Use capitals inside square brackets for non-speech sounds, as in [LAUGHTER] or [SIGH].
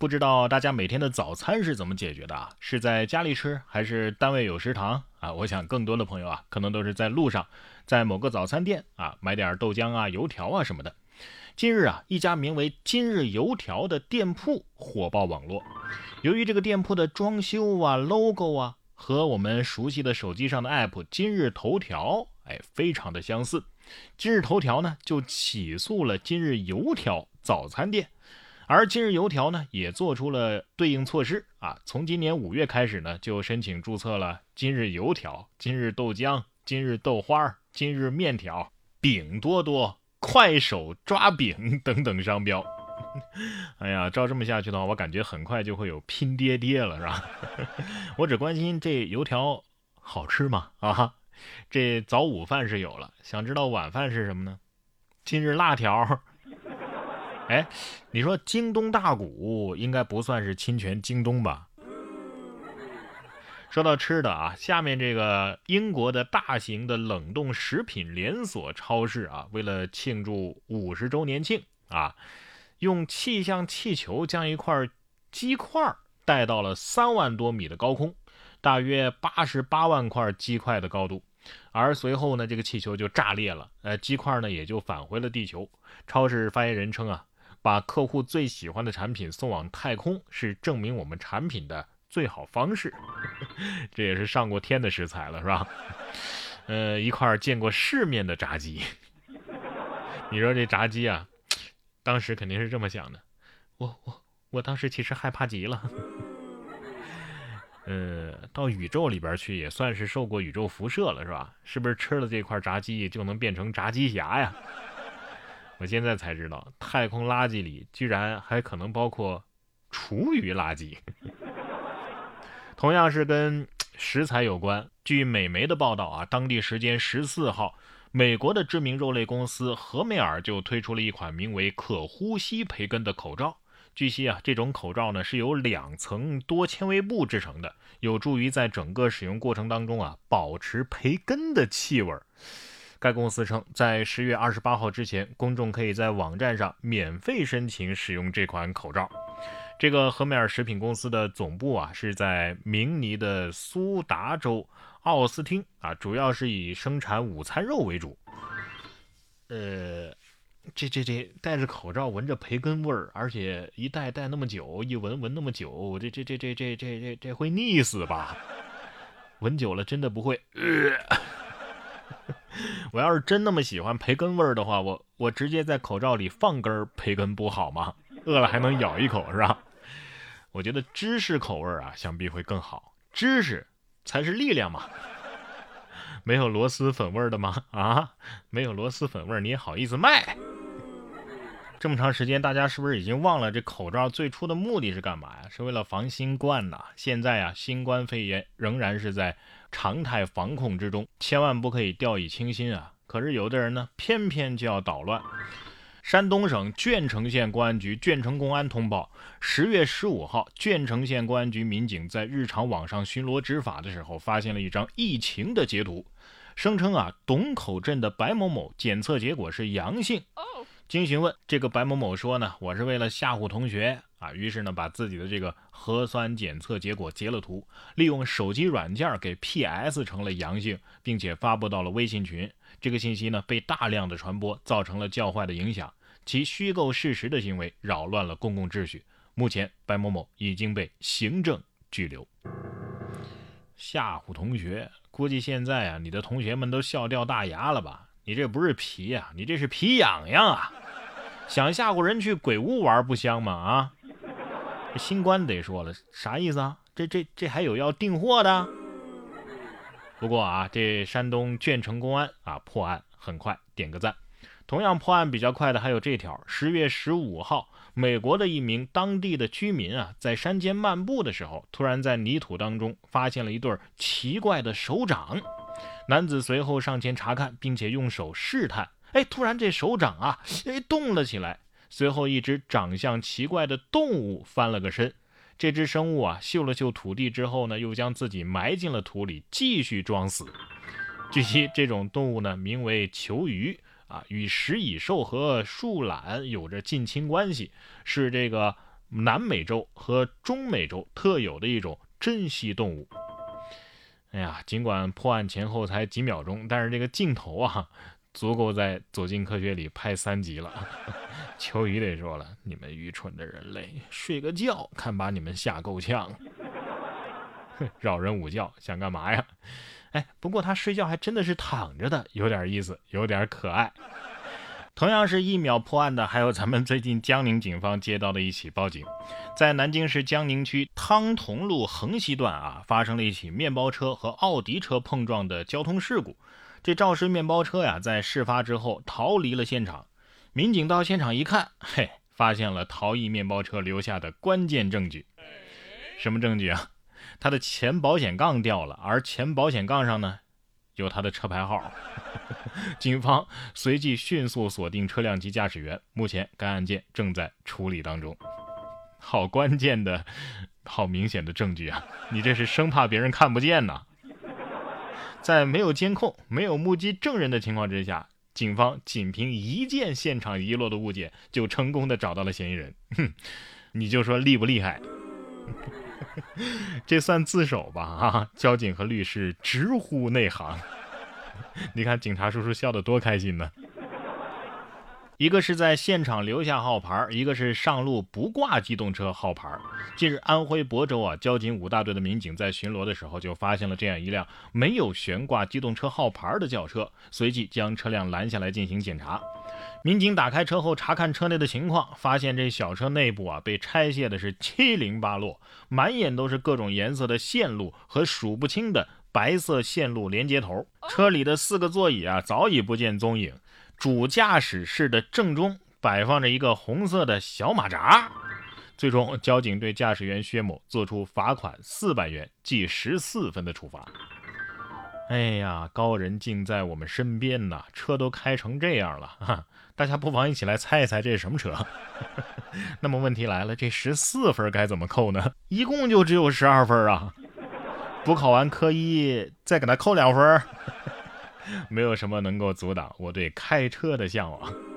不知道大家每天的早餐是怎么解决的啊？是在家里吃，还是单位有食堂啊？我想更多的朋友啊，可能都是在路上，在某个早餐店啊买点豆浆啊、油条啊什么的。近日啊，一家名为“今日油条”的店铺火爆网络。由于这个店铺的装修啊、logo 啊，和我们熟悉的手机上的 app“ 今日头条”哎，非常的相似。今日头条呢，就起诉了今日油条早餐店。而今日油条呢，也做出了对应措施啊。从今年五月开始呢，就申请注册了今日油条、今日豆浆、今日豆花、今日面条、饼多多、快手抓饼 [LAUGHS] 等等商标。[LAUGHS] 哎呀，照这么下去的话，我感觉很快就会有拼爹爹了，是吧？[LAUGHS] 我只关心这油条好吃吗？啊，这早午饭是有了，想知道晚饭是什么呢？今日辣条。哎，你说京东大鼓应该不算是侵权京东吧？说到吃的啊，下面这个英国的大型的冷冻食品连锁超市啊，为了庆祝五十周年庆啊，用气象气球将一块鸡块带到了三万多米的高空，大约八十八万块鸡块的高度，而随后呢，这个气球就炸裂了，呃，鸡块呢也就返回了地球。超市发言人称啊。把客户最喜欢的产品送往太空，是证明我们产品的最好方式。[LAUGHS] 这也是上过天的食材了，是吧？呃，一块见过世面的炸鸡。你说这炸鸡啊，当时肯定是这么想的。我我我当时其实害怕极了。[LAUGHS] 呃，到宇宙里边去也算是受过宇宙辐射了，是吧？是不是吃了这块炸鸡就能变成炸鸡侠呀？我现在才知道，太空垃圾里居然还可能包括厨余垃圾。[LAUGHS] 同样是跟食材有关，据美媒的报道啊，当地时间十四号，美国的知名肉类公司和美尔就推出了一款名为“可呼吸培根”的口罩。据悉啊，这种口罩呢是由两层多纤维布制成的，有助于在整个使用过程当中啊保持培根的气味。该公司称，在十月二十八号之前，公众可以在网站上免费申请使用这款口罩。这个和美尔食品公司的总部啊是在明尼的苏达州奥斯汀啊，主要是以生产午餐肉为主。呃，这这这戴着口罩闻着培根味儿，而且一戴戴那么久，一闻闻那么久，这这这这这这这这会腻死吧？闻久了真的不会。我要是真那么喜欢培根味儿的话，我我直接在口罩里放根培根不好吗？饿了还能咬一口是吧？我觉得芝士口味儿啊，想必会更好。芝士才是力量嘛。没有螺蛳粉味儿的吗？啊，没有螺蛳粉味儿你也好意思卖？这么长时间，大家是不是已经忘了这口罩最初的目的是干嘛呀？是为了防新冠呐。现在啊，新冠肺炎仍然是在常态防控之中，千万不可以掉以轻心啊。可是有的人呢，偏偏就要捣乱。山东省鄄城县公安局鄄城公安通报，十月十五号，鄄城县公安局民警在日常网上巡逻执法的时候，发现了一张疫情的截图，声称啊，董口镇的白某某检测结果是阳性。经询问，这个白某某说呢，我是为了吓唬同学啊，于是呢，把自己的这个核酸检测结果截了图，利用手机软件给 PS 成了阳性，并且发布到了微信群。这个信息呢，被大量的传播，造成了较坏的影响。其虚构事实的行为扰乱了公共秩序。目前，白某某已经被行政拘留。吓唬同学，估计现在啊，你的同学们都笑掉大牙了吧？你这不是皮呀，你这是皮痒痒啊！想吓唬人去鬼屋玩不香吗？啊！新官得说了，啥意思啊？这这这还有要订货的？不过啊，这山东鄄城公安啊破案很快，点个赞。同样破案比较快的还有这条：十月十五号，美国的一名当地的居民啊，在山间漫步的时候，突然在泥土当中发现了一对奇怪的手掌。男子随后上前查看，并且用手试探。哎，突然这手掌啊，哎动了起来。随后，一只长相奇怪的动物翻了个身。这只生物啊，嗅了嗅土地之后呢，又将自己埋进了土里，继续装死。据悉，这种动物呢，名为球鱼啊，与食蚁兽和树懒有着近亲关系，是这个南美洲和中美洲特有的一种珍稀动物。哎呀，尽管破案前后才几秒钟，但是这个镜头啊，足够在《走进科学》里拍三集了。[LAUGHS] 秋雨得说了：“你们愚蠢的人类，睡个觉看把你们吓够呛。[LAUGHS] 扰人午觉，想干嘛呀？[LAUGHS] 哎，不过他睡觉还真的是躺着的，有点意思，有点可爱。”同样是一秒破案的，还有咱们最近江宁警方接到的一起报警，在南京市江宁区汤同路横西段啊，发生了一起面包车和奥迪车碰撞的交通事故。这肇事面包车呀，在事发之后逃离了现场。民警到现场一看，嘿，发现了逃逸面包车留下的关键证据。什么证据啊？他的前保险杠掉了，而前保险杠上呢？有他的车牌号，[LAUGHS] 警方随即迅速锁定车辆及驾驶员。目前该案件正在处理当中。好关键的、好明显的证据啊！你这是生怕别人看不见呐？在没有监控、没有目击证人的情况之下，警方仅凭一件现场遗落的物件就成功的找到了嫌疑人。哼，你就说厉不厉害？[LAUGHS] 这算自首吧？啊，交警和律师直呼内行。[LAUGHS] 你看警察叔叔笑得多开心呢。一个是在现场留下号牌，一个是上路不挂机动车号牌。近日，安徽亳州啊，交警五大队的民警在巡逻的时候就发现了这样一辆没有悬挂机动车号牌的轿车，随即将车辆拦下来进行检查。民警打开车后查看车内的情况，发现这小车内部啊被拆卸的是七零八落，满眼都是各种颜色的线路和数不清的白色线路连接头。车里的四个座椅啊早已不见踪影。主驾驶室的正中摆放着一个红色的小马扎。最终，交警对驾驶员薛某作出罚款四百元、记十四分的处罚。哎呀，高人竟在我们身边呐！车都开成这样了，哈！大家不妨一起来猜一猜这是什么车？[LAUGHS] 那么问题来了，这十四分该怎么扣呢？一共就只有十二分啊！补考完科一，再给他扣两分。没有什么能够阻挡我对开车的向往。